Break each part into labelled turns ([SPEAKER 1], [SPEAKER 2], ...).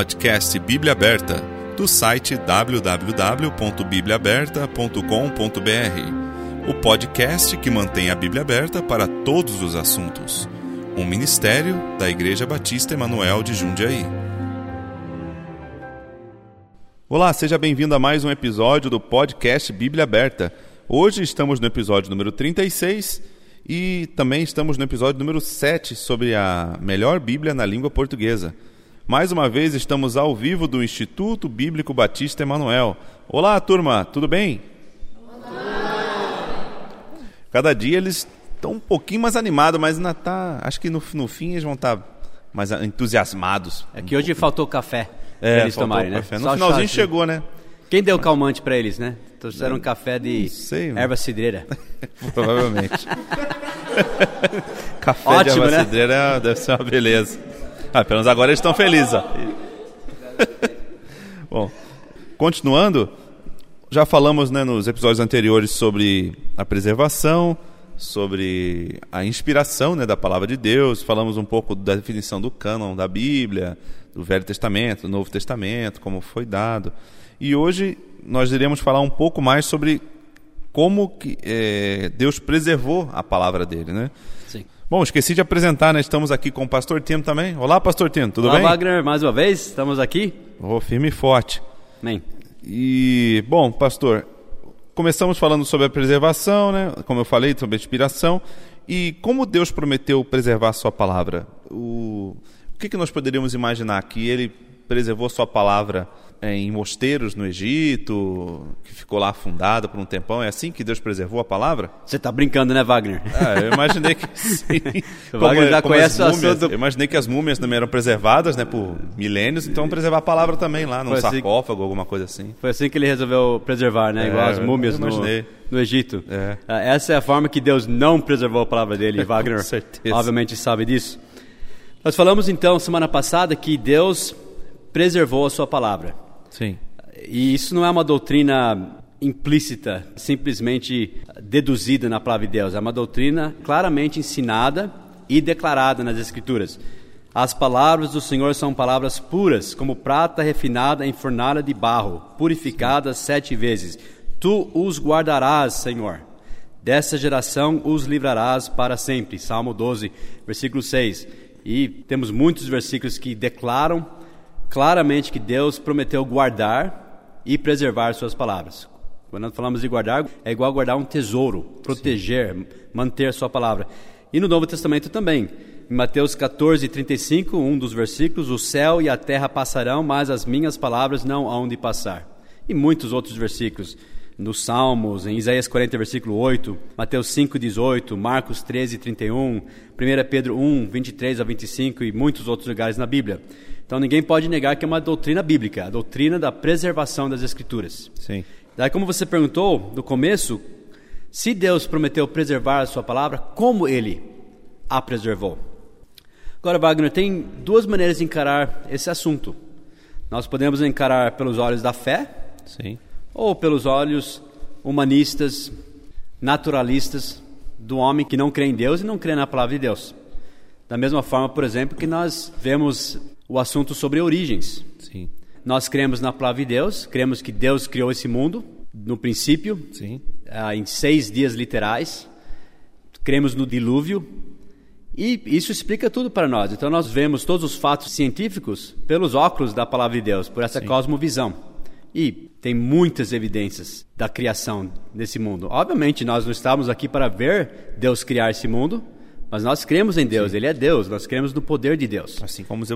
[SPEAKER 1] Podcast Bíblia Aberta, do site www.bibliaaberta.com.br. O podcast que mantém a Bíblia aberta para todos os assuntos. Um ministério da Igreja Batista Emanuel de Jundiaí. Olá, seja bem-vindo a mais um episódio do podcast Bíblia Aberta. Hoje estamos no episódio número 36 e também estamos no episódio número 7 sobre a melhor Bíblia na língua portuguesa. Mais uma vez estamos ao vivo do Instituto Bíblico Batista Emanuel. Olá, turma, tudo bem? Olá. Cada dia eles estão um pouquinho mais animados, mas ainda tá, acho que no, no fim eles vão estar tá mais entusiasmados.
[SPEAKER 2] É que hoje faltou café
[SPEAKER 1] é, pra eles tomarem, né? Café. No Só finalzinho chegou, né?
[SPEAKER 2] Quem deu calmante para eles, né? Trouxeram um café de sei, erva cidreira.
[SPEAKER 1] Provavelmente. café Ótimo, de erva né? cidreira deve ser uma beleza. Ah, pelo menos agora eles estão felizes. Bom, continuando, já falamos né, nos episódios anteriores sobre a preservação, sobre a inspiração né, da palavra de Deus, falamos um pouco da definição do cânon da Bíblia, do Velho Testamento, do Novo Testamento, como foi dado. E hoje nós iremos falar um pouco mais sobre como que, é, Deus preservou a palavra dele, né? Bom, esqueci de apresentar, né? Estamos aqui com o Pastor Tino também. Olá, Pastor Tino, tudo
[SPEAKER 2] Olá,
[SPEAKER 1] bem?
[SPEAKER 2] Olá, Wagner, mais uma vez, estamos aqui.
[SPEAKER 1] Oh, firme e forte.
[SPEAKER 2] Amém.
[SPEAKER 1] E, bom, Pastor, começamos falando sobre a preservação, né? Como eu falei, sobre a inspiração. E como Deus prometeu preservar a sua palavra? O, o que, que nós poderíamos imaginar? Que ele preservou a sua palavra é, em mosteiros no Egito, que ficou lá afundada por um tempão. É assim que Deus preservou a palavra?
[SPEAKER 2] Você está brincando, né, Wagner?
[SPEAKER 1] Ah, eu imaginei que sim.
[SPEAKER 2] o Wagner já conhece
[SPEAKER 1] múmias,
[SPEAKER 2] o assunto.
[SPEAKER 1] Eu imaginei que as múmias também eram preservadas né, por milênios, então preservar a palavra também lá, num assim, sarcófago, alguma coisa assim.
[SPEAKER 2] Foi assim que ele resolveu preservar, né? É, Igual as múmias no, no, Egito. É. Ah, essa é a forma que Deus não preservou a palavra dele, Wagner. Com certeza. Obviamente sabe disso. Nós falamos então semana passada que Deus preservou a sua palavra.
[SPEAKER 1] Sim.
[SPEAKER 2] E isso não é uma doutrina implícita, simplesmente deduzida na palavra de Deus. É uma doutrina claramente ensinada e declarada nas Escrituras. As palavras do Senhor são palavras puras, como prata refinada em fornalha de barro, purificada sete vezes. Tu os guardarás, Senhor. Dessa geração os livrarás para sempre. Salmo 12, versículo 6. E temos muitos versículos que declaram claramente que Deus prometeu guardar e preservar suas palavras. Quando falamos de guardar, é igual guardar um tesouro, proteger, Sim. manter sua palavra. E no Novo Testamento também. Em Mateus 14, 35, um dos versículos: O céu e a terra passarão, mas as minhas palavras não hão de passar. E muitos outros versículos. Nos Salmos, em Isaías 40, versículo 8, Mateus 5, 18, Marcos 13, 31, 1 Pedro 1, 23 a 25 e muitos outros lugares na Bíblia. Então ninguém pode negar que é uma doutrina bíblica, a doutrina da preservação das Escrituras.
[SPEAKER 1] Sim.
[SPEAKER 2] Daí, como você perguntou do começo, se Deus prometeu preservar a sua palavra, como ele a preservou? Agora, Wagner, tem duas maneiras de encarar esse assunto. Nós podemos encarar pelos olhos da fé,
[SPEAKER 1] Sim.
[SPEAKER 2] ou pelos olhos humanistas, naturalistas do homem que não crê em Deus e não crê na palavra de Deus. Da mesma forma, por exemplo, que nós vemos o assunto sobre origens.
[SPEAKER 1] Sim.
[SPEAKER 2] Nós cremos na palavra de Deus, cremos que Deus criou esse mundo no princípio,
[SPEAKER 1] Sim.
[SPEAKER 2] Uh, em seis dias literais. Cremos no dilúvio e isso explica tudo para nós. Então nós vemos todos os fatos científicos pelos óculos da palavra de Deus, por essa Sim. cosmovisão. E tem muitas evidências da criação desse mundo. Obviamente nós não estamos aqui para ver Deus criar esse mundo, mas nós cremos em Deus, Sim. Ele é Deus, nós cremos no poder de Deus.
[SPEAKER 1] Assim como os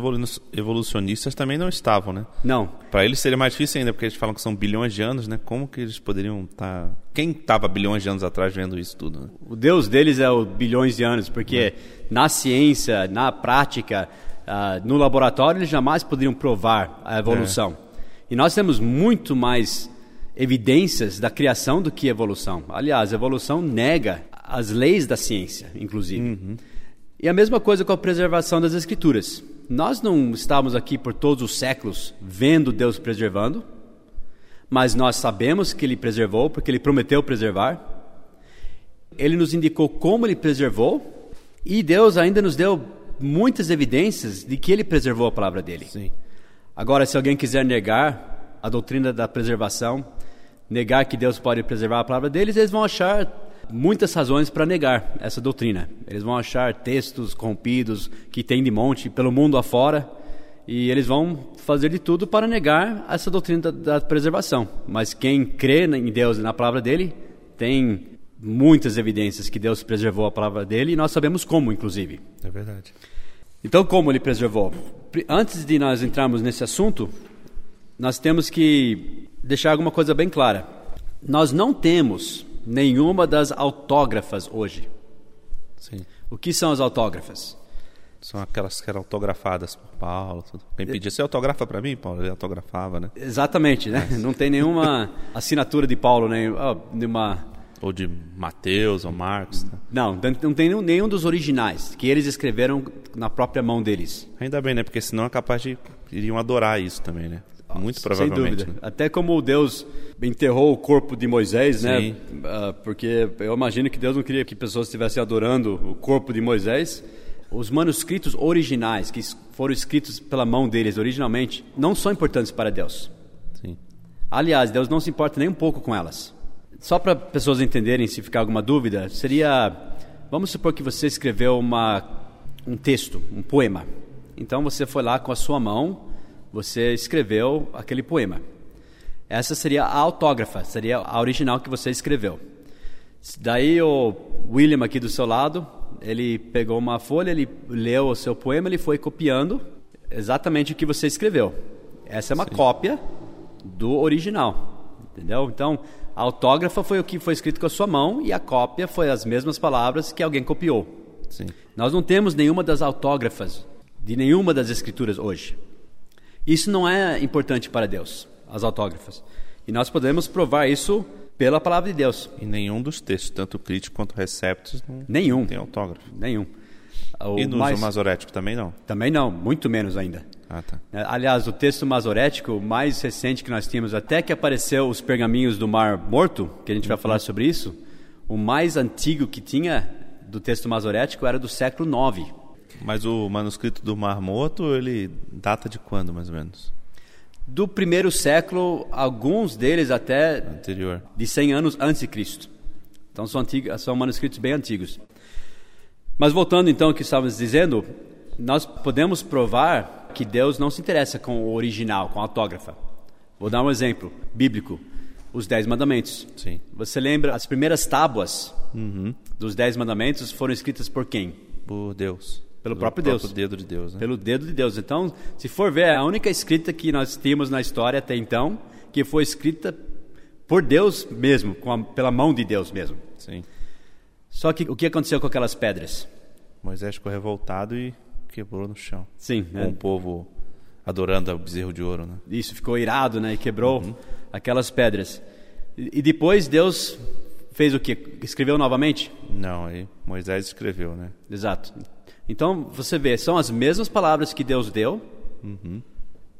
[SPEAKER 1] evolucionistas também não estavam, né?
[SPEAKER 2] Não.
[SPEAKER 1] Para eles seria mais difícil ainda, porque eles falam que são bilhões de anos, né? Como que eles poderiam estar. Tá... Quem estava bilhões de anos atrás vendo isso tudo? Né?
[SPEAKER 2] O Deus deles é o bilhões de anos, porque é. na ciência, na prática, uh, no laboratório, eles jamais poderiam provar a evolução. É. E nós temos muito mais evidências da criação do que evolução. Aliás, a evolução nega as leis da ciência, inclusive. Uhum. E a mesma coisa com a preservação das escrituras. Nós não estamos aqui por todos os séculos vendo Deus preservando, mas nós sabemos que Ele preservou, porque Ele prometeu preservar. Ele nos indicou como Ele preservou, e Deus ainda nos deu muitas evidências de que Ele preservou a palavra dele.
[SPEAKER 1] Sim.
[SPEAKER 2] Agora, se alguém quiser negar a doutrina da preservação, negar que Deus pode preservar a palavra deles, eles vão achar muitas razões para negar essa doutrina. Eles vão achar textos corrompidos que tem de monte pelo mundo afora e eles vão fazer de tudo para negar essa doutrina da, da preservação. Mas quem crê em Deus e na palavra dele tem muitas evidências que Deus preservou a palavra dele e nós sabemos como, inclusive.
[SPEAKER 1] É verdade.
[SPEAKER 2] Então, como ele preservou? Antes de nós entrarmos nesse assunto, nós temos que deixar alguma coisa bem clara. Nós não temos nenhuma das autógrafas hoje.
[SPEAKER 1] Sim.
[SPEAKER 2] O que são as autógrafas?
[SPEAKER 1] São aquelas que eram autografadas por Paulo. Tudo. Quem pedia, você autografa para mim, Paulo? Ele autografava, né?
[SPEAKER 2] Exatamente, né? Não tem nenhuma assinatura de Paulo, nem nenhuma...
[SPEAKER 1] Ou de Mateus ou Marcos. Né?
[SPEAKER 2] Não, não tem nenhum dos originais, que eles escreveram na própria mão deles.
[SPEAKER 1] Ainda bem, né? Porque senão é capaz de... iriam adorar isso também, né? Muito provavelmente.
[SPEAKER 2] Sem dúvida. Né? Até como Deus enterrou o corpo de Moisés, né?
[SPEAKER 1] Sim.
[SPEAKER 2] Uh, porque eu imagino que Deus não queria que pessoas estivessem adorando o corpo de Moisés. Os manuscritos originais, que foram escritos pela mão deles originalmente, não são importantes para Deus.
[SPEAKER 1] Sim.
[SPEAKER 2] Aliás, Deus não se importa nem um pouco com elas. Só para pessoas entenderem, se ficar alguma dúvida, seria: vamos supor que você escreveu uma, um texto, um poema. Então você foi lá com a sua mão você escreveu aquele poema. Essa seria a autógrafa, seria a original que você escreveu. Daí o William aqui do seu lado, ele pegou uma folha, ele leu o seu poema, ele foi copiando exatamente o que você escreveu. Essa é uma Sim. cópia do original, entendeu? Então, a autógrafa foi o que foi escrito com a sua mão e a cópia foi as mesmas palavras que alguém copiou.
[SPEAKER 1] Sim.
[SPEAKER 2] Nós não temos nenhuma das autógrafas de nenhuma das escrituras hoje. Isso não é importante para Deus, as autógrafas. E nós podemos provar isso pela palavra de Deus.
[SPEAKER 1] E nenhum dos textos, tanto crítico quanto receptos, não,
[SPEAKER 2] nenhum.
[SPEAKER 1] Não tem autógrafo.
[SPEAKER 2] Nenhum.
[SPEAKER 1] O e no mais... masorético também não?
[SPEAKER 2] Também não, muito menos ainda.
[SPEAKER 1] Ah, tá.
[SPEAKER 2] É, aliás, o texto masorético mais recente que nós tínhamos, até que apareceu os pergaminhos do Mar Morto, que a gente vai uhum. falar sobre isso, o mais antigo que tinha do texto masorético era do século IX.
[SPEAKER 1] Mas o manuscrito do Mar Morto, ele data de quando, mais ou menos?
[SPEAKER 2] Do primeiro século, alguns deles até
[SPEAKER 1] anterior,
[SPEAKER 2] de 100 anos antes de Cristo. Então são, antigos, são manuscritos bem antigos. Mas voltando então ao que estávamos dizendo, nós podemos provar que Deus não se interessa com o original, com a autógrafa. Vou dar um exemplo bíblico: os Dez Mandamentos.
[SPEAKER 1] Sim.
[SPEAKER 2] Você lembra as primeiras tábuas
[SPEAKER 1] uhum.
[SPEAKER 2] dos Dez Mandamentos foram escritas por quem?
[SPEAKER 1] Por Deus.
[SPEAKER 2] Pelo próprio Deus.
[SPEAKER 1] Pelo dedo de Deus. Né?
[SPEAKER 2] Pelo dedo de Deus. Então, se for ver, a única escrita que nós temos na história até então, que foi escrita por Deus mesmo, a, pela mão de Deus mesmo.
[SPEAKER 1] Sim.
[SPEAKER 2] Só que o que aconteceu com aquelas pedras?
[SPEAKER 1] Moisés ficou revoltado e quebrou no chão.
[SPEAKER 2] Sim.
[SPEAKER 1] Com é. o povo adorando o bezerro de ouro, né?
[SPEAKER 2] Isso, ficou irado, né? E quebrou uhum. aquelas pedras. E, e depois Deus fez o que? Escreveu novamente?
[SPEAKER 1] Não, aí Moisés escreveu, né?
[SPEAKER 2] Exato. Então, você vê, são as mesmas palavras que Deus deu
[SPEAKER 1] uhum.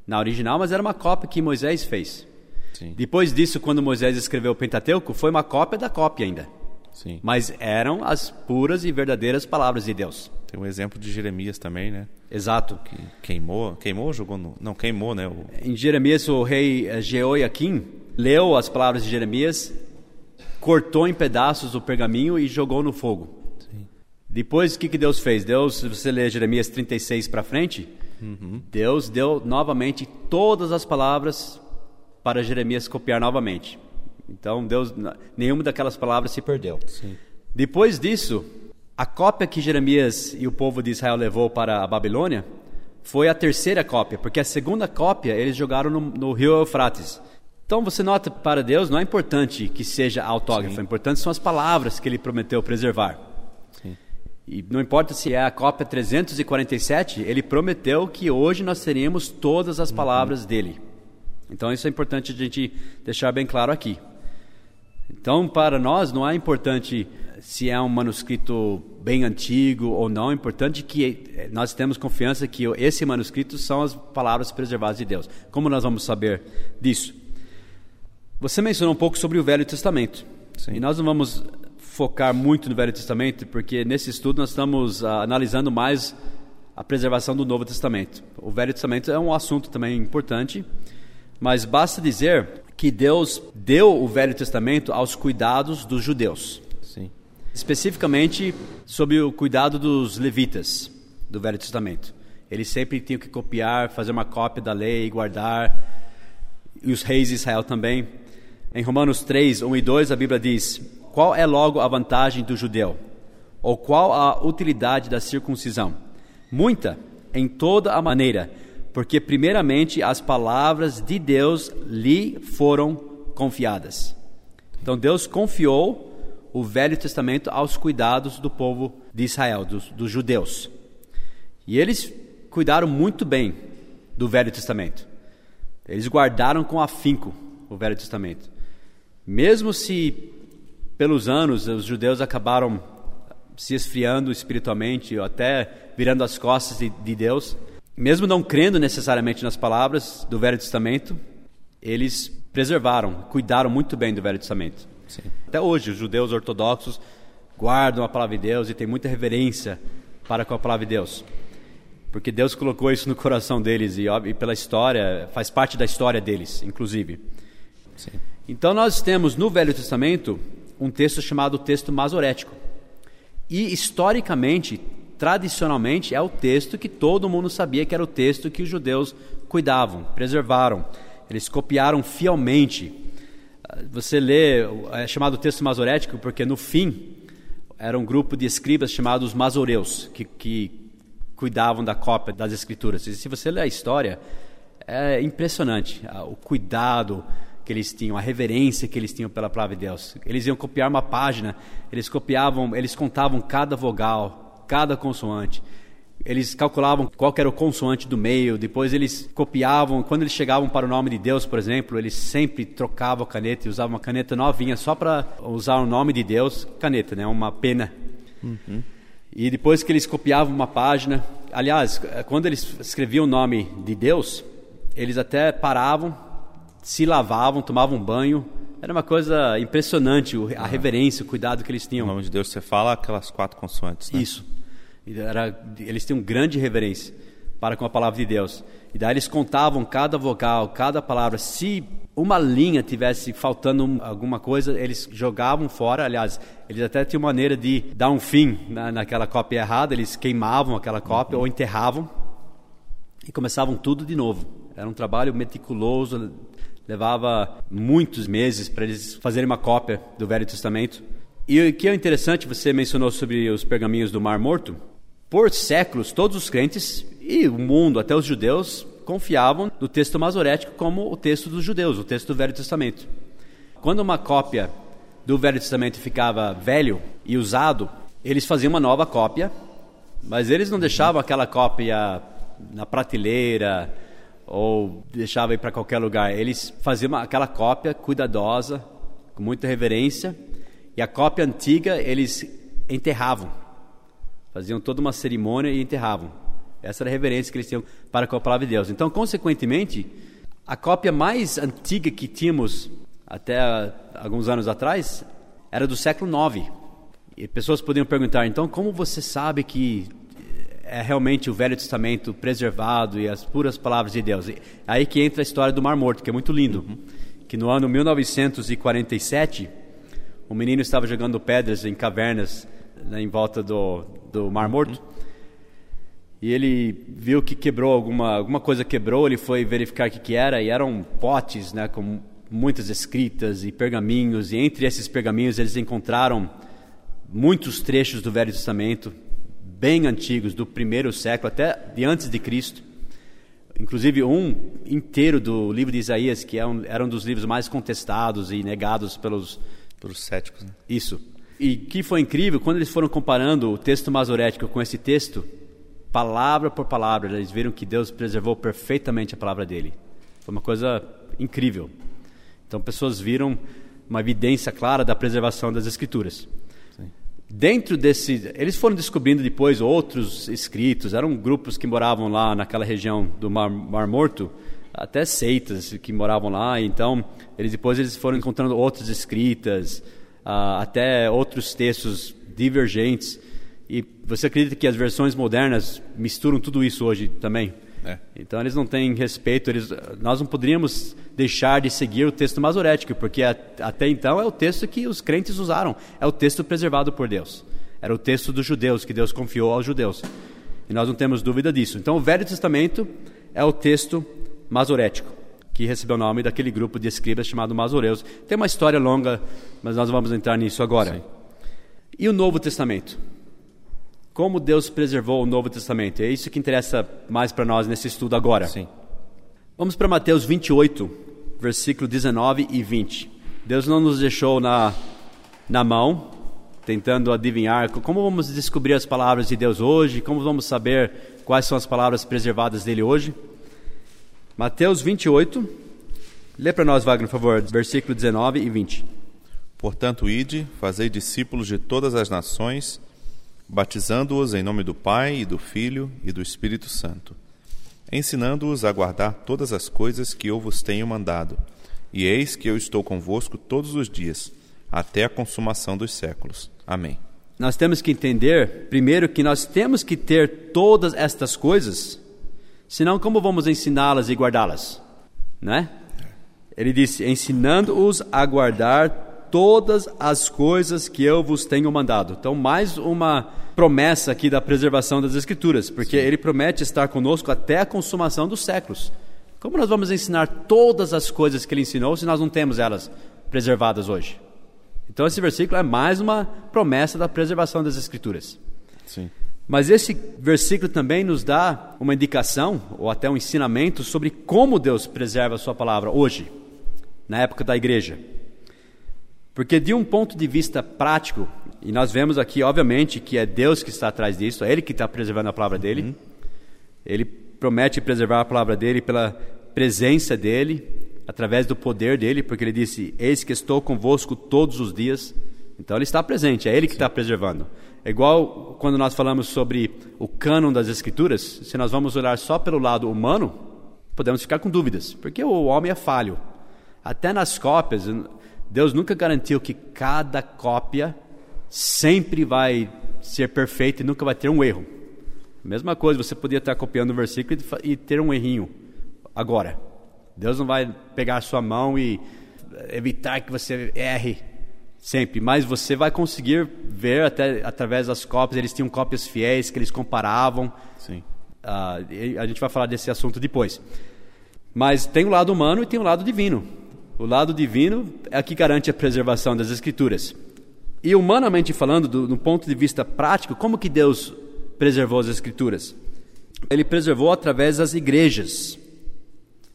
[SPEAKER 2] na original, mas era uma cópia que Moisés fez.
[SPEAKER 1] Sim.
[SPEAKER 2] Depois disso, quando Moisés escreveu o Pentateuco, foi uma cópia da cópia ainda.
[SPEAKER 1] Sim.
[SPEAKER 2] Mas eram as puras e verdadeiras palavras de Deus.
[SPEAKER 1] Tem um exemplo de Jeremias também, né?
[SPEAKER 2] Exato.
[SPEAKER 1] Que queimou, queimou ou jogou no... Não, queimou, né? O...
[SPEAKER 2] Em Jeremias, o rei eh, Jeoiaquim leu as palavras de Jeremias, cortou em pedaços o pergaminho e jogou no fogo. Depois, o que, que Deus fez? Deus, se você ler Jeremias 36 para frente,
[SPEAKER 1] uhum.
[SPEAKER 2] Deus deu novamente todas as palavras para Jeremias copiar novamente. Então, Deus, nenhuma daquelas palavras se perdeu.
[SPEAKER 1] Sim.
[SPEAKER 2] Depois disso, a cópia que Jeremias e o povo de Israel levou para a Babilônia foi a terceira cópia, porque a segunda cópia eles jogaram no, no rio Eufrates. Então você nota, para Deus não é importante que seja autógrafo,
[SPEAKER 1] Sim.
[SPEAKER 2] é importante são as palavras que ele prometeu preservar. E não importa se é a cópia 347, ele prometeu que hoje nós teríamos todas as palavras uhum. dele. Então isso é importante a gente deixar bem claro aqui. Então, para nós não é importante se é um manuscrito bem antigo ou não, é importante que nós temos confiança que esse manuscrito são as palavras preservadas de Deus. Como nós vamos saber disso? Você mencionou um pouco sobre o Velho Testamento.
[SPEAKER 1] Sim.
[SPEAKER 2] E nós não vamos focar muito no Velho Testamento, porque nesse estudo nós estamos uh, analisando mais a preservação do Novo Testamento. O Velho Testamento é um assunto também importante, mas basta dizer que Deus deu o Velho Testamento aos cuidados dos judeus.
[SPEAKER 1] Sim.
[SPEAKER 2] Especificamente sob o cuidado dos levitas do Velho Testamento. Eles sempre tinham que copiar, fazer uma cópia da lei e guardar. E os reis de Israel também. Em Romanos 3, 1 e 2, a Bíblia diz: Qual é logo a vantagem do judeu? Ou qual a utilidade da circuncisão? Muita, em toda a maneira, porque primeiramente as palavras de Deus lhe foram confiadas. Então Deus confiou o Velho Testamento aos cuidados do povo de Israel, dos, dos judeus. E eles cuidaram muito bem do Velho Testamento. Eles guardaram com afinco o Velho Testamento. Mesmo se pelos anos os judeus acabaram se esfriando espiritualmente, ou até virando as costas de, de Deus, mesmo não crendo necessariamente nas palavras do Velho Testamento, eles preservaram, cuidaram muito bem do Velho Testamento.
[SPEAKER 1] Sim.
[SPEAKER 2] Até hoje, os judeus ortodoxos guardam a palavra de Deus e têm muita reverência para com a palavra de Deus. Porque Deus colocou isso no coração deles e, e pela história, faz parte da história deles, inclusive.
[SPEAKER 1] Sim.
[SPEAKER 2] Então nós temos no Velho Testamento um texto chamado texto masorético. E historicamente, tradicionalmente, é o texto que todo mundo sabia que era o texto que os judeus cuidavam, preservaram. Eles copiaram fielmente. Você lê, é chamado texto masorético porque no fim era um grupo de escribas chamados masoreus, que, que cuidavam da cópia das escrituras. E se você ler a história, é impressionante o cuidado que eles tinham, a reverência que eles tinham pela palavra de Deus. Eles iam copiar uma página, eles copiavam, eles contavam cada vogal, cada consoante. Eles calculavam qual era o consoante do meio, depois eles copiavam, quando eles chegavam para o nome de Deus, por exemplo, eles sempre trocavam a caneta e usavam uma caneta novinha só para usar o nome de Deus, caneta, né, uma pena. Uhum. E depois que eles copiavam uma página, aliás, quando eles escreviam o nome de Deus, eles até paravam, se lavavam, tomavam banho. Era uma coisa impressionante a reverência, o cuidado que eles tinham.
[SPEAKER 1] O nome de Deus, você fala aquelas quatro consoantes, né?
[SPEAKER 2] Isso. Era, eles tinham grande reverência para com a palavra de Deus. E daí eles contavam cada vogal, cada palavra. Se uma linha tivesse faltando alguma coisa, eles jogavam fora. Aliás, eles até tinham maneira de dar um fim na, naquela cópia errada. Eles queimavam aquela cópia uhum. ou enterravam e começavam tudo de novo. Era um trabalho meticuloso, levava muitos meses para eles fazerem uma cópia do Velho Testamento. E o que é interessante, você mencionou sobre os pergaminhos do Mar Morto. Por séculos, todos os crentes e o mundo, até os judeus, confiavam no texto masorético como o texto dos judeus, o texto do Velho Testamento. Quando uma cópia do Velho Testamento ficava velho e usado, eles faziam uma nova cópia, mas eles não deixavam aquela cópia na prateleira ou deixavam ir para qualquer lugar. Eles faziam aquela cópia cuidadosa, com muita reverência, e a cópia antiga eles enterravam. Faziam toda uma cerimônia e enterravam. Essa era a reverência que eles tinham para com a palavra de Deus. Então, consequentemente, a cópia mais antiga que tínhamos até alguns anos atrás era do século IX. E pessoas podiam perguntar, então, como você sabe que é realmente o Velho Testamento preservado e as puras palavras de Deus? E aí que entra a história do Mar Morto, que é muito lindo. Uhum. Que no ano 1947, um menino estava jogando pedras em cavernas né, em volta do, do Mar Morto. Uhum e ele viu que quebrou alguma alguma coisa quebrou, ele foi verificar o que, que era e eram potes, né, com muitas escritas e pergaminhos e entre esses pergaminhos eles encontraram muitos trechos do Velho Testamento bem antigos do primeiro século até de antes de Cristo. Inclusive um inteiro do livro de Isaías que é um, era um dos livros mais contestados e negados pelos
[SPEAKER 1] pelos céticos. Né?
[SPEAKER 2] Isso. E que foi incrível quando eles foram comparando o texto masorético com esse texto palavra por palavra, eles viram que Deus preservou perfeitamente a palavra dele. Foi uma coisa incrível. Então, pessoas viram uma evidência clara da preservação das Escrituras. Dentro desse, eles foram descobrindo depois outros escritos. Eram grupos que moravam lá naquela região do Mar, Mar Morto, até seitas que moravam lá. Então, eles depois eles foram encontrando outras escritas, uh, até outros textos divergentes E você acredita que as versões modernas misturam tudo isso hoje também?
[SPEAKER 1] É.
[SPEAKER 2] Então eles não têm respeito, eles, nós não poderíamos deixar de seguir o texto masorético, porque a, até então é o texto que os crentes usaram, é o texto preservado por Deus. Era o texto dos judeus, que Deus confiou aos judeus. E nós não temos dúvida disso. Então o Velho Testamento é o texto masorético, que recebeu o nome daquele grupo de escribas chamado Masoreus. Tem uma história longa, mas nós vamos entrar nisso agora.
[SPEAKER 1] Sim.
[SPEAKER 2] E o Novo Testamento? Como Deus preservou o Novo Testamento? É isso que interessa mais para nós nesse estudo agora.
[SPEAKER 1] Sim.
[SPEAKER 2] Vamos para Mateus 28, versículo 19 e 20. Deus não nos deixou na, na mão, tentando adivinhar como vamos descobrir as palavras de Deus hoje, como vamos saber quais são as palavras preservadas dele hoje. Mateus 28, lê para nós, Wagner, por favor, versículo 19 e 20.
[SPEAKER 1] Portanto, ide, fazei discípulos de todas as nações, batizando-os em nome do Pai e do Filho e do Espírito Santo, ensinando-os a guardar todas as coisas que eu vos tenho mandado. E eis que eu estou convosco todos os dias, até a consumação dos séculos. Amém.
[SPEAKER 2] Nós temos que entender, primeiro, que nós temos que ter todas estas coisas, senão como vamos ensiná-las e guardá-las? Né? Ele disse: ensinando-os a guardar todas as coisas que eu vos tenho mandado. Então, mais uma promessa aqui da preservação das Escrituras, porque ele promete estar conosco até a consumação dos séculos. Como nós vamos ensinar todas as coisas que ele ensinou se nós não temos elas preservadas hoje? Então, esse versículo é mais uma promessa da preservação das Escrituras.
[SPEAKER 1] Sim.
[SPEAKER 2] Mas esse versículo também nos dá uma indicação, ou até um ensinamento, sobre como Deus preserva a Sua palavra hoje, na época da igreja. Porque, de um ponto de vista prático, e nós vemos aqui, obviamente, que é Deus que está atrás disso, é Ele que está preservando a palavra dele. Ele promete preservar a palavra dele pela presença dele, através do poder dele, porque ele disse: Eis que estou convosco todos os dias. Então ele está presente, é ele que está preservando. É igual quando nós falamos sobre o cânon das Escrituras, se nós vamos olhar só pelo lado humano, podemos ficar com dúvidas, porque o homem é falho. Até nas cópias, Deus nunca garantiu que cada cópia sempre vai ser perfeita e nunca vai ter um erro. Mesma coisa, você podia estar copiando o versículo e ter um errinho agora. Deus não vai pegar a sua mão e evitar que você erre sempre, mas você vai conseguir ver até através das cópias. Eles tinham cópias fiéis que eles comparavam.
[SPEAKER 1] Sim.
[SPEAKER 2] E a gente vai falar desse assunto depois. Mas tem o lado humano e tem o lado divino. O lado divino é que garante a preservação das escrituras. E humanamente falando, do, do ponto de vista prático, como que Deus preservou as escrituras? Ele preservou através das igrejas.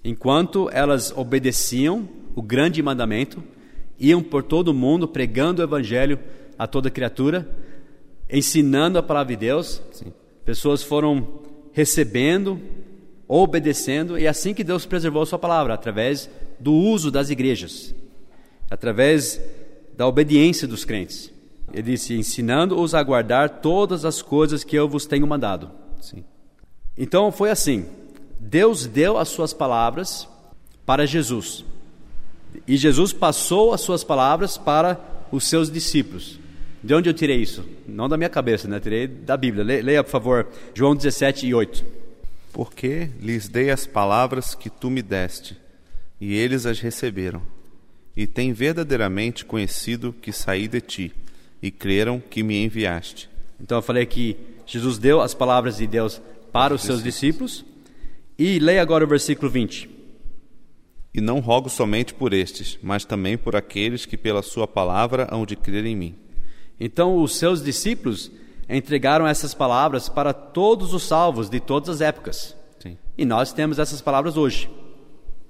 [SPEAKER 2] Enquanto elas obedeciam o grande mandamento, iam por todo o mundo pregando o evangelho a toda criatura, ensinando a palavra de Deus. Pessoas foram recebendo, obedecendo, e é assim que Deus preservou a sua palavra, através do uso das igrejas, através da obediência dos crentes. Ele disse: ensinando-os a guardar todas as coisas que eu vos tenho mandado.
[SPEAKER 1] Sim.
[SPEAKER 2] Então foi assim: Deus deu as suas palavras para Jesus. E Jesus passou as suas palavras para os seus discípulos. De onde eu tirei isso? Não da minha cabeça, né? Tirei da Bíblia. Le- Leia, por favor, João 17 e 8.
[SPEAKER 1] Porque lhes dei as palavras que tu me deste, e eles as receberam. E têm verdadeiramente conhecido que saí de ti, e creram que me enviaste.
[SPEAKER 2] Então eu falei que Jesus deu as palavras de Deus para os seus discípulos. E leia agora o versículo 20.
[SPEAKER 1] E não rogo somente por estes, mas também por aqueles que pela sua palavra hão de crer em mim.
[SPEAKER 2] Então os seus discípulos entregaram essas palavras para todos os salvos de todas as épocas.
[SPEAKER 1] Sim.
[SPEAKER 2] E nós temos essas palavras hoje.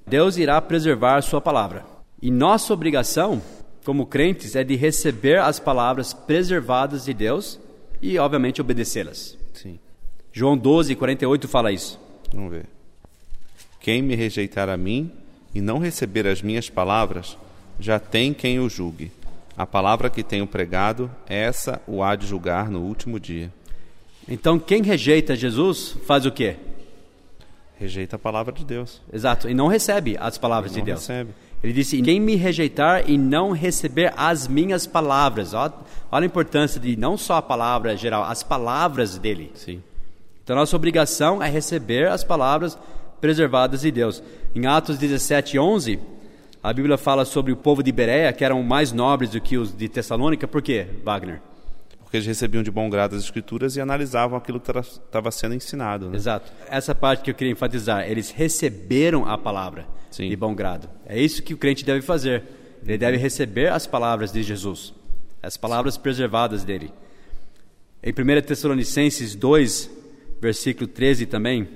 [SPEAKER 2] Deus irá preservar a sua palavra. E nossa obrigação, como crentes, é de receber as palavras preservadas de Deus e, obviamente, obedecê-las.
[SPEAKER 1] Sim.
[SPEAKER 2] João 12, 48 fala isso.
[SPEAKER 1] Vamos ver. Quem me rejeitar a mim e não receber as minhas palavras, já tem quem o julgue. A palavra que tenho pregado, essa o há de julgar no último dia.
[SPEAKER 2] Então, quem rejeita Jesus faz o quê?
[SPEAKER 1] Rejeita a palavra de Deus.
[SPEAKER 2] Exato, e não recebe as palavras de Deus.
[SPEAKER 1] recebe.
[SPEAKER 2] Ele disse: Quem me rejeitar e não receber as minhas palavras. Olha a importância de não só a palavra geral, as palavras dele.
[SPEAKER 1] Sim.
[SPEAKER 2] Então, nossa obrigação é receber as palavras preservadas de Deus. Em Atos 17, 11, a Bíblia fala sobre o povo de Bereia, que eram mais nobres do que os de Tessalônica. Por quê, Wagner?
[SPEAKER 1] Porque eles recebiam de bom grado as escrituras e analisavam aquilo que estava sendo ensinado. Né?
[SPEAKER 2] Exato. Essa parte que eu queria enfatizar. Eles receberam a palavra Sim. de bom grado. É isso que o crente deve fazer. Ele deve receber as palavras de Jesus, as palavras preservadas dele. Em 1 Tessalonicenses 2, versículo 13 também.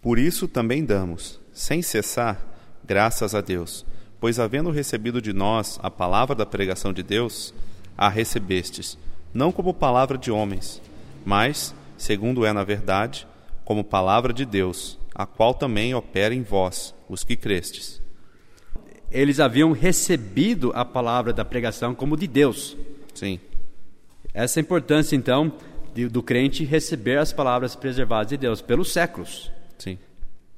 [SPEAKER 1] Por isso também damos, sem cessar, graças a Deus, pois havendo recebido de nós a palavra da pregação de Deus, a recebestes, não como palavra de homens, mas, segundo é na verdade, como palavra de Deus, a qual também opera em vós, os que crestes.
[SPEAKER 2] Eles haviam recebido a palavra da pregação como de Deus.
[SPEAKER 1] Sim.
[SPEAKER 2] Essa é importância, então, de, do crente receber as palavras preservadas de Deus pelos séculos.
[SPEAKER 1] Sim.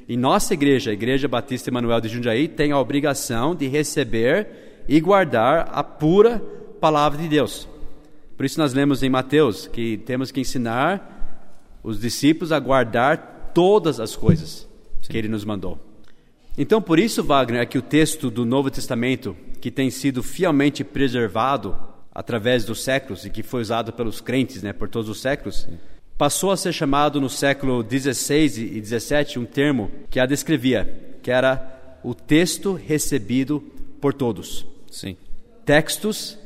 [SPEAKER 2] E nossa igreja, a Igreja Batista Emanuel de Jundiaí, tem a obrigação de receber e guardar a pura palavra de Deus. Por isso nós lemos em Mateus que temos que ensinar os discípulos a guardar todas as coisas Sim. que ele nos mandou. Então, por isso, Wagner, é que o texto do Novo Testamento, que tem sido fielmente preservado através dos séculos e que foi usado pelos crentes né, por todos os séculos, passou a ser chamado no século 16 e 17 um termo que a descrevia, que era o texto recebido por todos.
[SPEAKER 1] Sim.
[SPEAKER 2] Textos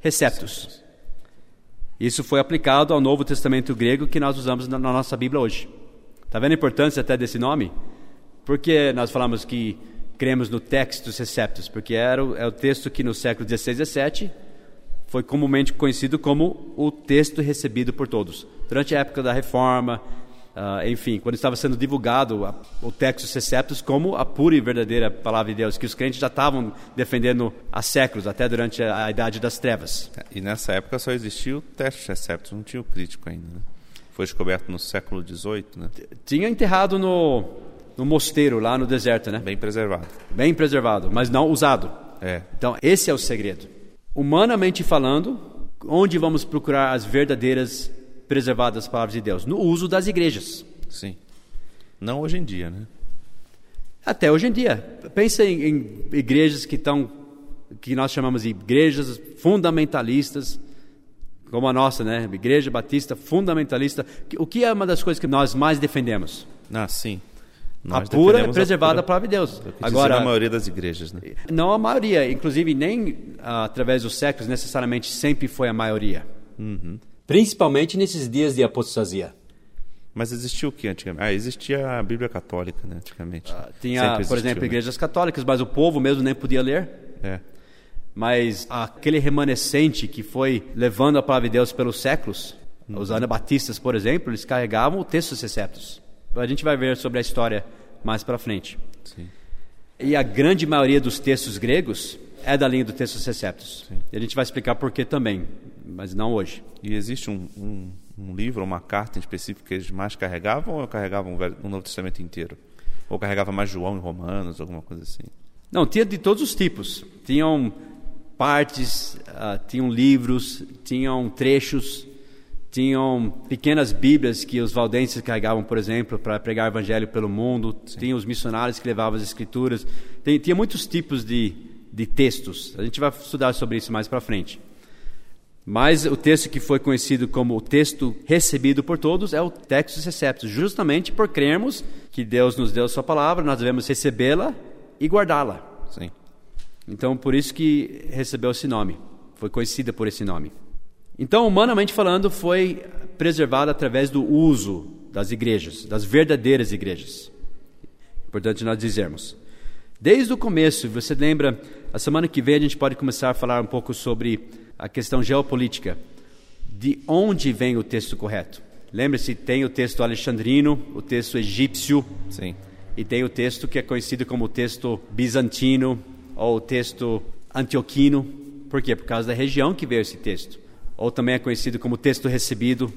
[SPEAKER 2] receptos. Isso foi aplicado ao Novo Testamento grego que nós usamos na nossa Bíblia hoje. Está vendo a importância até desse nome? Porque nós falamos que cremos no textus receptus, porque era o, é o texto que no século 16 e 17 foi comumente conhecido como o texto recebido por todos. Durante a época da Reforma, uh, enfim, quando estava sendo divulgado a, o texto receptus como a pura e verdadeira palavra de Deus, que os crentes já estavam defendendo há séculos, até durante a, a Idade das Trevas.
[SPEAKER 1] E nessa época só existia o texto receptus, não tinha o crítico ainda. Né? Foi descoberto no século XVIII, né?
[SPEAKER 2] Tinha enterrado no, no mosteiro, lá no deserto, né?
[SPEAKER 1] Bem preservado.
[SPEAKER 2] Bem preservado, mas não usado.
[SPEAKER 1] É.
[SPEAKER 2] Então, esse é o segredo. Humanamente falando, onde vamos procurar as verdadeiras preservadas palavras de Deus? No uso das igrejas.
[SPEAKER 1] Sim. Não hoje em dia, né?
[SPEAKER 2] Até hoje em dia. Pensa em, em igrejas que estão, que nós chamamos de igrejas fundamentalistas, como a nossa, né? Igreja Batista fundamentalista. O que é uma das coisas que nós mais defendemos?
[SPEAKER 1] Ah, sim.
[SPEAKER 2] Nós a pura é preservada a, pura, palavra de Deus.
[SPEAKER 1] Agora, a maioria das igrejas, né?
[SPEAKER 2] Não a maioria, inclusive nem ah, através dos séculos necessariamente sempre foi a maioria.
[SPEAKER 1] Uhum.
[SPEAKER 2] Principalmente nesses dias de apostasia.
[SPEAKER 1] Mas existia o que antigamente? Ah, existia a Bíblia Católica, né, antigamente. Ah,
[SPEAKER 2] tinha, por exemplo, né? igrejas católicas, mas o povo mesmo nem podia ler.
[SPEAKER 1] É.
[SPEAKER 2] Mas aquele remanescente que foi levando a palavra de Deus pelos séculos, uhum. os anabatistas, por exemplo, eles carregavam o texto dos receptos. A gente vai ver sobre a história mais para frente.
[SPEAKER 1] Sim.
[SPEAKER 2] E a grande maioria dos textos gregos é da linha do texto receptos. Sim. E a gente vai explicar por que também, mas não hoje.
[SPEAKER 1] E existe um, um, um livro, uma carta em específico que eles mais carregavam ou carregavam o Novo Testamento inteiro? Ou carregava mais João e Romanos, alguma coisa assim?
[SPEAKER 2] Não, tinha de todos os tipos. Tinham partes, uh, tinham livros, tinham trechos tinham pequenas bíblias que os valdenses carregavam, por exemplo, para pregar o evangelho pelo mundo, Sim. tinha os missionários que levavam as escrituras, tem, tinha muitos tipos de, de textos. A gente vai estudar sobre isso mais para frente. Mas o texto que foi conhecido como o texto recebido por todos é o texto receptus, justamente por crermos que Deus nos deu a sua palavra, nós devemos recebê-la e guardá-la.
[SPEAKER 1] Sim.
[SPEAKER 2] Então, por isso que recebeu esse nome, foi conhecida por esse nome. Então, humanamente falando, foi preservada através do uso das igrejas, das verdadeiras igrejas. Importante nós dizermos. Desde o começo, você lembra, a semana que vem a gente pode começar a falar um pouco sobre a questão geopolítica. De onde vem o texto correto? Lembre-se, tem o texto alexandrino, o texto egípcio,
[SPEAKER 1] Sim.
[SPEAKER 2] e tem o texto que é conhecido como o texto bizantino ou o texto antioquino. Por quê? Por causa da região que veio esse texto ou também é conhecido como texto recebido.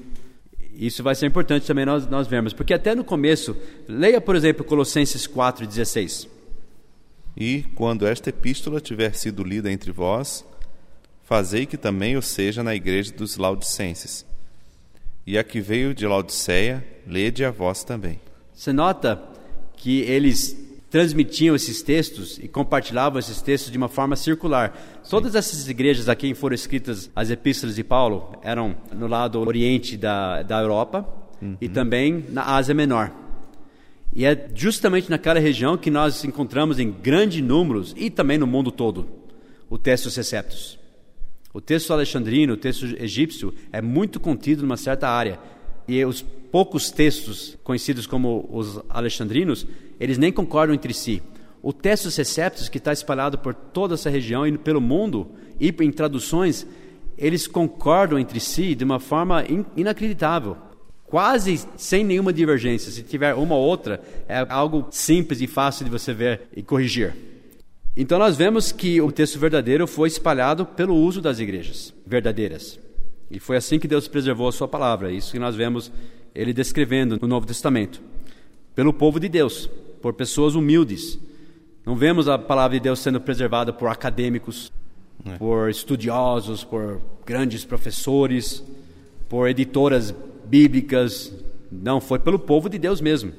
[SPEAKER 2] Isso vai ser importante também nós, nós vermos, porque até no começo, leia por exemplo Colossenses 4,16.
[SPEAKER 1] E, quando esta epístola tiver sido lida entre vós, fazei que também o seja na igreja dos Laodicenses. E a que veio de Laodiceia, lede a vós também.
[SPEAKER 2] Você nota que eles transmitiam esses textos e compartilhavam esses textos de uma forma circular. Todas essas igrejas a quem foram escritas as epístolas de Paulo eram no lado oriente da, da Europa uhum. e também na Ásia Menor. E é justamente naquela região que nós encontramos em grandes números e também no mundo todo o texto Receptus. O texto alexandrino, o texto egípcio é muito contido numa certa área. E os poucos textos conhecidos como os alexandrinos, eles nem concordam entre si. O texto Receptus, que está espalhado por toda essa região e pelo mundo, e em traduções, eles concordam entre si de uma forma in inacreditável quase sem nenhuma divergência. Se tiver uma ou outra, é algo simples e fácil de você ver e corrigir. Então nós vemos que o texto verdadeiro foi espalhado pelo uso das igrejas verdadeiras. E foi assim que Deus preservou a sua palavra. Isso que nós vemos ele descrevendo no Novo Testamento. Pelo povo de Deus, por pessoas humildes. Não vemos a palavra de Deus sendo preservada por acadêmicos, é. por estudiosos, por grandes professores, por editoras bíblicas, não, foi pelo povo de Deus mesmo.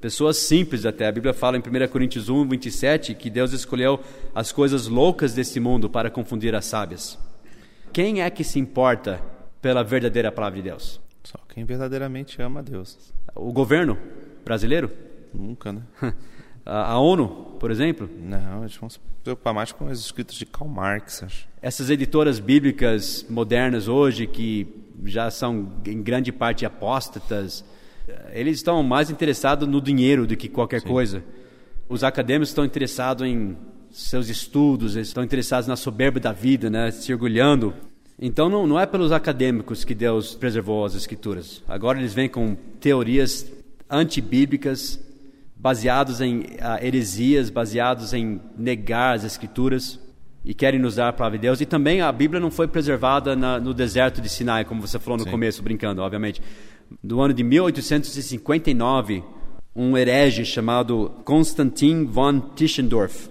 [SPEAKER 2] Pessoas simples até. A Bíblia fala em 1 Coríntios 1, 27 que Deus escolheu as coisas loucas desse mundo para confundir as sábias. Quem é que se importa pela verdadeira palavra de Deus?
[SPEAKER 1] Só quem verdadeiramente ama a Deus.
[SPEAKER 2] O governo brasileiro?
[SPEAKER 1] Nunca, né?
[SPEAKER 2] A, ONU, por exemplo?
[SPEAKER 1] Não, a gente vamos se preocupar mais com os escritos de Karl Marx. Acho.
[SPEAKER 2] Essas editoras bíblicas modernas hoje que já são em grande parte apóstatas, eles estão mais interessados no dinheiro do que qualquer Sim. coisa. Os acadêmicos estão interessados em seus estudos, eles estão interessados na soberba da vida, né, se orgulhando. Então não, não é pelos acadêmicos que Deus preservou as escrituras. Agora eles vêm com teorias antibíblicas, baseados em uh, heresias, baseados em negar as escrituras e querem nos dar a palavra de Deus. E também a Bíblia não foi preservada na, no deserto de Sinai, como você falou no Sim. começo, brincando, obviamente. No ano de 1859, um herege chamado Konstantin von Tischendorf,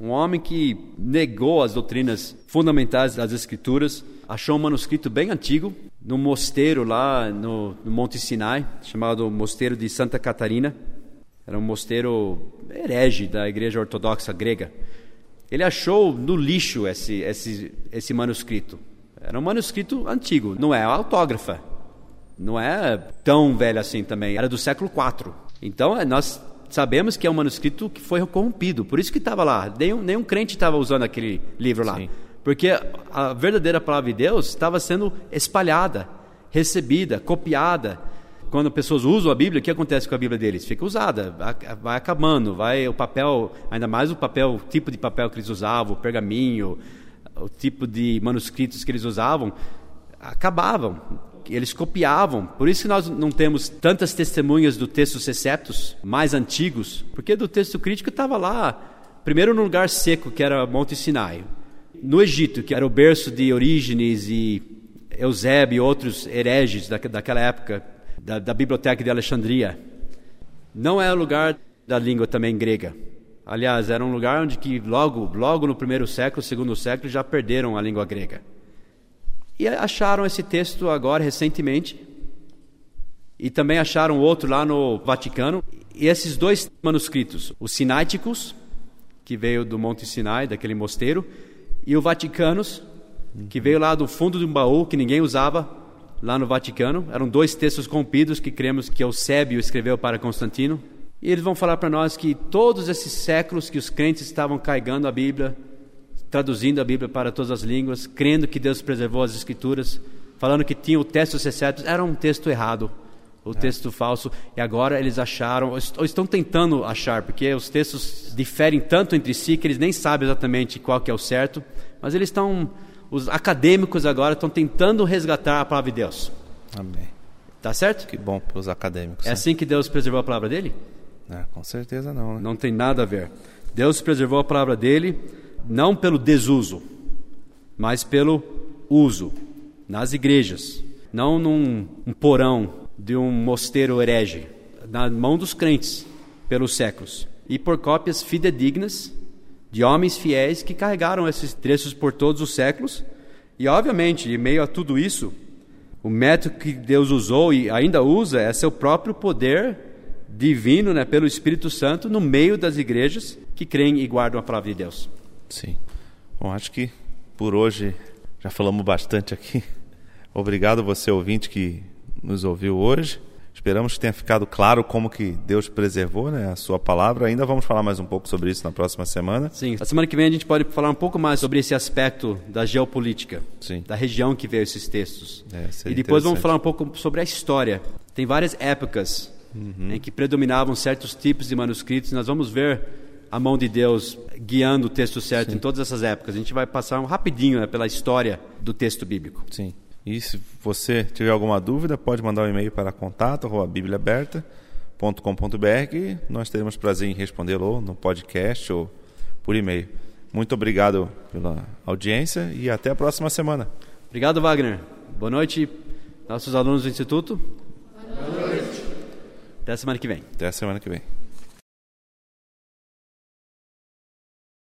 [SPEAKER 2] um homem que negou as doutrinas fundamentais das Escrituras, achou um manuscrito bem antigo num mosteiro lá no, no Monte Sinai, chamado Mosteiro de Santa Catarina. Era um mosteiro herege da Igreja Ortodoxa grega. Ele achou no lixo esse, esse, esse manuscrito. Era um manuscrito antigo, não é autógrafa. Não é tão velho assim também, era do século IV. Então, é, nós sabemos que é um manuscrito que foi corrompido, por isso que estava lá. Nenhum, nenhum crente estava usando aquele livro lá. Sim. Porque a verdadeira palavra de Deus estava sendo espalhada, recebida, copiada quando pessoas usam a Bíblia, o que acontece com a Bíblia deles? Fica usada, vai acabando, vai o papel, ainda mais o papel, o tipo de papel que eles usavam, o pergaminho, o tipo de manuscritos que eles usavam, acabavam. Eles copiavam. Por isso que nós não temos tantas testemunhas do texto Receptus mais antigos, porque do texto crítico estava lá, primeiro no lugar seco, que era Monte Sinai. No Egito, que era o berço de Orígenes e Eusébio e outros hereges daquela época, da, da biblioteca de Alexandria. Não é o lugar da língua também grega. Aliás, era um lugar onde que logo, logo no primeiro século, segundo século, já perderam a língua grega. E acharam esse texto agora recentemente. E também acharam outro lá no Vaticano. E esses dois manuscritos, os Sináiticos, que veio do Monte Sinai, daquele mosteiro, e o Vaticanos, que veio lá do fundo de um baú que ninguém usava, lá no Vaticano. Eram dois textos corrompidos que cremos que Eusébio escreveu para Constantino. E eles vão falar para nós que todos esses séculos que os crentes estavam carregando a Bíblia, traduzindo a Bíblia para todas as línguas, crendo que Deus preservou as Escrituras, falando que tinha o texto certo, era um texto errado, o é. texto falso. E agora eles acharam, ou estão tentando achar, porque os textos diferem tanto entre si que eles nem sabem exatamente qual que é o certo, mas eles estão os acadêmicos agora estão tentando resgatar a palavra de Deus.
[SPEAKER 1] Amém.
[SPEAKER 2] Tá certo?
[SPEAKER 1] Que bom para os acadêmicos.
[SPEAKER 2] É né? assim que Deus preservou a palavra dele?
[SPEAKER 1] É, com certeza não. Né?
[SPEAKER 2] Não tem nada a ver. Deus preservou a palavra dele não pelo desuso, mas pelo uso nas igrejas, não num um porão de um mosteiro herege, na mão dos crentes pelos séculos e por cópias fidedignas de homens fiéis que carregaram esses trechos por todos os séculos. E, obviamente, em meio a tudo isso, o método que Deus usou e ainda usa é seu próprio poder divino, né, pelo Espírito Santo, no meio das igrejas que creem e guardam a palavra de Deus.
[SPEAKER 1] Sim. Bom, acho que por hoje já falamos bastante aqui. Obrigado você ouvinte que nos ouviu hoje. Esperamos que tenha ficado claro como que Deus preservou né, a sua palavra. Ainda vamos falar mais um pouco sobre isso na próxima semana.
[SPEAKER 2] Sim, a semana que vem a gente pode falar um pouco mais sobre esse aspecto da geopolítica,
[SPEAKER 1] Sim.
[SPEAKER 2] da região que veio esses textos.
[SPEAKER 1] É,
[SPEAKER 2] e depois vamos falar um pouco sobre a história. Tem várias épocas
[SPEAKER 1] Uhum.
[SPEAKER 2] em que predominavam certos tipos de manuscritos. Nós vamos ver a mão de Deus guiando o texto certo em todas essas épocas. A gente vai passar um rapidinho né, pela história do texto bíblico.
[SPEAKER 1] Sim. E se você tiver alguma dúvida, pode mandar um e-mail para contato@bibliaaberta.com.br que nós teremos prazer em respondê-lo ou no podcast ou por e-mail. Muito obrigado pela audiência e até a próxima semana.
[SPEAKER 2] Obrigado, Wagner. Boa noite, nossos alunos do Instituto. Boa noite. Até a semana que vem.
[SPEAKER 1] Até a semana que vem.